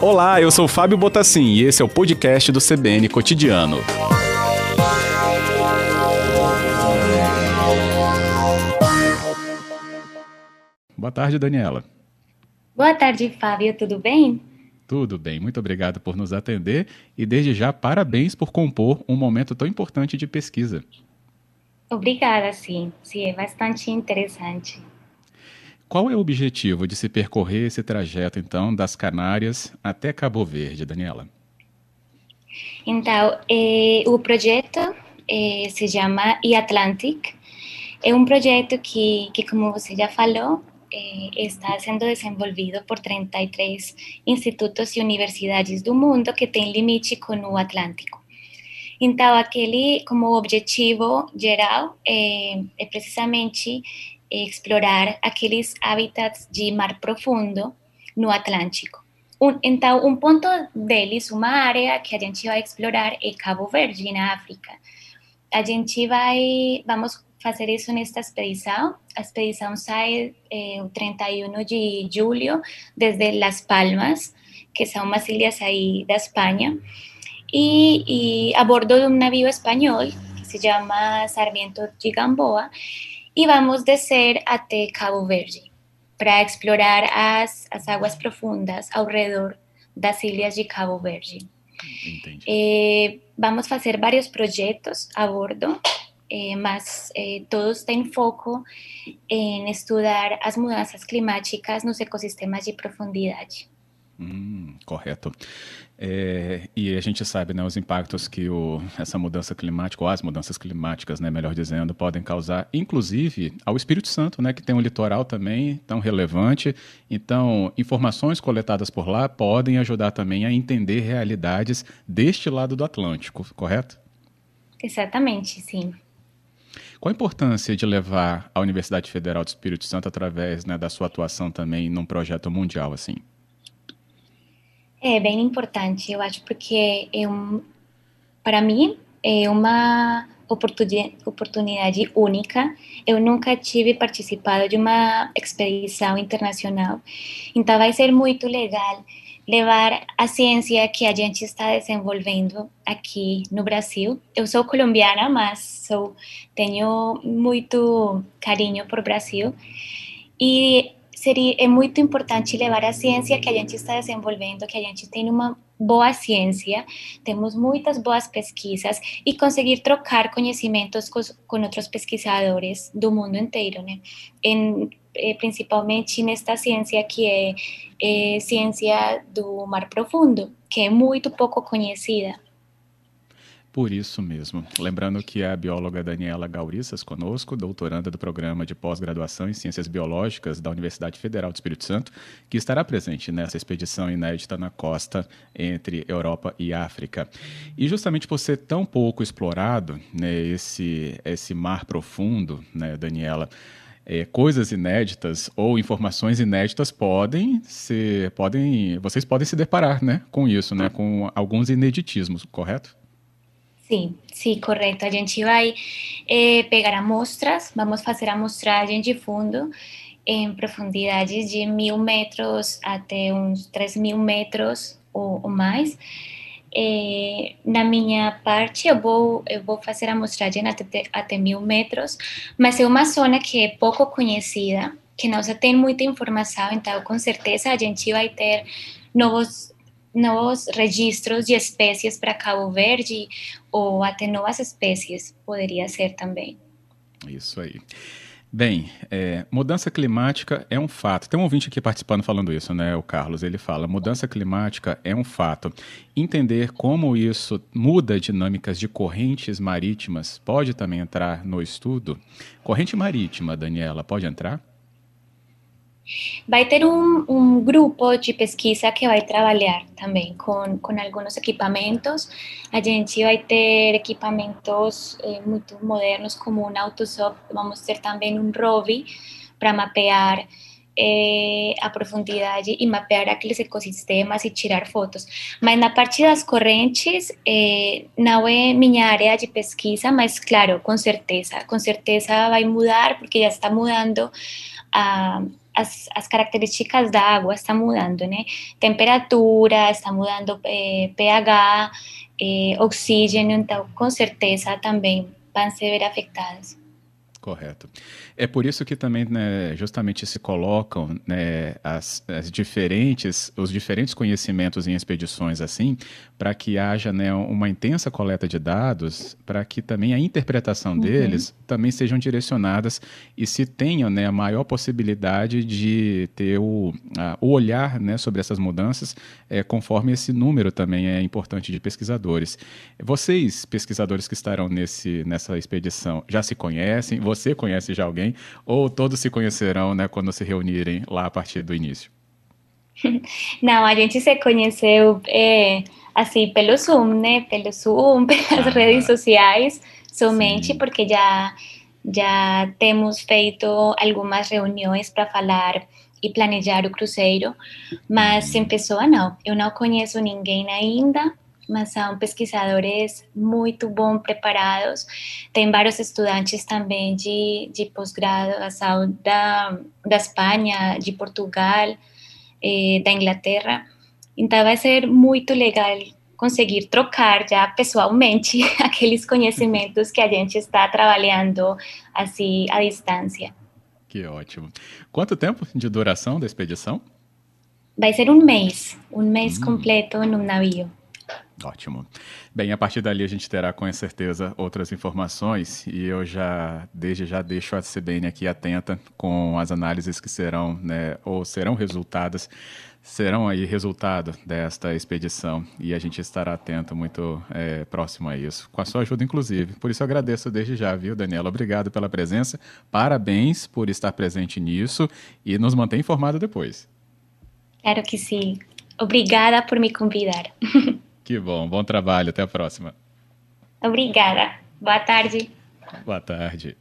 Olá, eu sou Fábio Botassin e esse é o podcast do CBN Cotidiano. Boa tarde, Daniela. Boa tarde, Fábio, tudo bem? Tudo bem, muito obrigado por nos atender e desde já parabéns por compor um momento tão importante de pesquisa. Obrigada, sim, sim, é bastante interessante. Qual é o objetivo de se percorrer esse trajeto, então, das Canárias até Cabo Verde, Daniela? Então, eh, o projeto eh, se chama e-Atlantic. É um projeto que, que, como você já falou, eh, está sendo desenvolvido por 33 institutos e universidades do mundo que têm limite com o Atlântico. Então, aquele como objetivo geral é, é precisamente explorar aqueles habitats de mar profundo no Atlântico. Um, então, um ponto deles, uma área que a gente vai explorar é Cabo Verde, na África. A gente vai, vamos fazer isso nesta expedição. A expedição sai eh, o 31 de julho desde Las Palmas, que são umas ilhas aí da Espanha, e, e a bordo de um navio espanhol que se chama Sarmiento de e vamos descer até Cabo Verde para explorar as, as águas profundas ao redor das ilhas de Cabo Verde. Eh, vamos fazer vários projetos a bordo, eh, mas eh, todos têm foco em estudar as mudanças climáticas nos ecossistemas de profundidade. Hum, correto. É, e a gente sabe né, os impactos que o, essa mudança climática, ou as mudanças climáticas, né, melhor dizendo, podem causar, inclusive ao Espírito Santo, né, que tem um litoral também tão relevante. Então, informações coletadas por lá podem ajudar também a entender realidades deste lado do Atlântico, correto? Exatamente, sim. Qual a importância de levar a Universidade Federal do Espírito Santo através né, da sua atuação também num projeto mundial assim? É bem importante, eu acho, porque é um, para mim é uma oportunidade, única. Eu nunca tive participado de uma expedição internacional, então vai ser muito legal levar a ciência que a gente está desenvolvendo aqui no Brasil. Eu sou colombiana, mas sou, tenho muito carinho por Brasil e seria, é muito importante levar a ciência que a gente está desenvolvendo, que a gente tem uma boa ciência, temos muitas boas pesquisas e conseguir trocar conhecimentos com, com outros pesquisadores do mundo inteiro, né? Em, eh, principalmente nesta ciência que é, é ciência do mar profundo, que é muito pouco conhecida. Por isso mesmo. Lembrando que a bióloga Daniela Gaurissas conosco, doutoranda do programa de pós-graduação em Ciências Biológicas da Universidade Federal do Espírito Santo, que estará presente nessa expedição inédita na costa entre Europa e África. E justamente por ser tão pouco explorado, né, esse, esse mar profundo, né, Daniela, é, coisas inéditas ou informações inéditas podem ser, podem, vocês podem se deparar, né, com isso, né, com alguns ineditismos, correto? Sim, sim, correto. A gente vai eh, pegar amostras, vamos fazer amostragem de fundo em profundidades de mil metros até uns três mil metros ou, ou mais. Eh, na minha parte, eu vou, eu vou fazer amostragem até, até mil metros, mas é uma zona que é pouco conhecida, que não se tem muita informação, então com certeza a gente vai ter novos novos registros de espécies para Cabo Verde ou até novas espécies, poderia ser também. Isso aí. Bem, é, mudança climática é um fato. Tem um ouvinte aqui participando falando isso, né, o Carlos? Ele fala: mudança climática é um fato. Entender como isso muda dinâmicas de correntes marítimas pode também entrar no estudo. Corrente marítima, Daniela, pode entrar? Vai ter um, um, grupo de pesquisa que vai trabalhar também com, com alguns equipamentos. A gente vai ter equipamentos eh, muito modernos, como um AutoSop, vamos ter também um ROVI para mapear é, a profundidade e mapear aqueles ecossistemas e tirar fotos. Mas na parte das correntes, é, não é minha área de pesquisa, mas claro, com certeza, com certeza vai mudar, porque já está mudando a, as, as, características da água está mudando, né? Temperatura, está mudando eh, pH, eh, oxígeno, então com certeza também vão ser afetadas. Correto. É por isso que também, né, justamente se colocam né, as, as, diferentes, os diferentes conhecimentos em expedições assim, para que haja né, uma intensa coleta de dados, para que também a interpretação uhum. deles também sejam direcionadas e se tenha né, a maior possibilidade de ter o, a, o olhar né, sobre essas mudanças, é, conforme esse número também é importante de pesquisadores. Vocês, pesquisadores que estarão nesse, nessa expedição, já se conhecem? Você conhece já alguém, ou todos se conhecerão né, quando se reunirem lá a partir do início? Não, a gente se conheceu é, assim pelo Zoom, né? Pelo Zoom, pelas ah, redes sociais, somente sim. porque já já temos feito algumas reuniões para falar e planejar o cruzeiro, mas em pessoa não. Eu não conheço ninguém ainda, mas são pesquisadores muito bom preparados. Tem vários estudantes também de, de pós-graduação da, da Espanha, de Portugal, eh, da Inglaterra. Então vai ser muito legal conseguir trocar já pessoalmente aqueles conhecimentos que a gente está trabalhando assim à distância. Que ótimo. Quanto tempo de duração da expedição? Vai ser um mês, um mês hum. completo num navio. Ótimo. Bem, a partir dali a gente terá com certeza outras informações e eu já, desde já deixo a CBN aqui atenta com as análises que serão, né, ou serão resultadas, serão aí resultado desta expedição e a gente estará atento, muito é, próximo a isso, com a sua ajuda inclusive. Por isso eu agradeço desde já, viu, Daniela? Obrigado pela presença, parabéns por estar presente nisso e nos manter informado depois. Claro que sim. Obrigada por me convidar. Que bom, bom trabalho, até a próxima. Obrigada. Boa tarde. Boa tarde.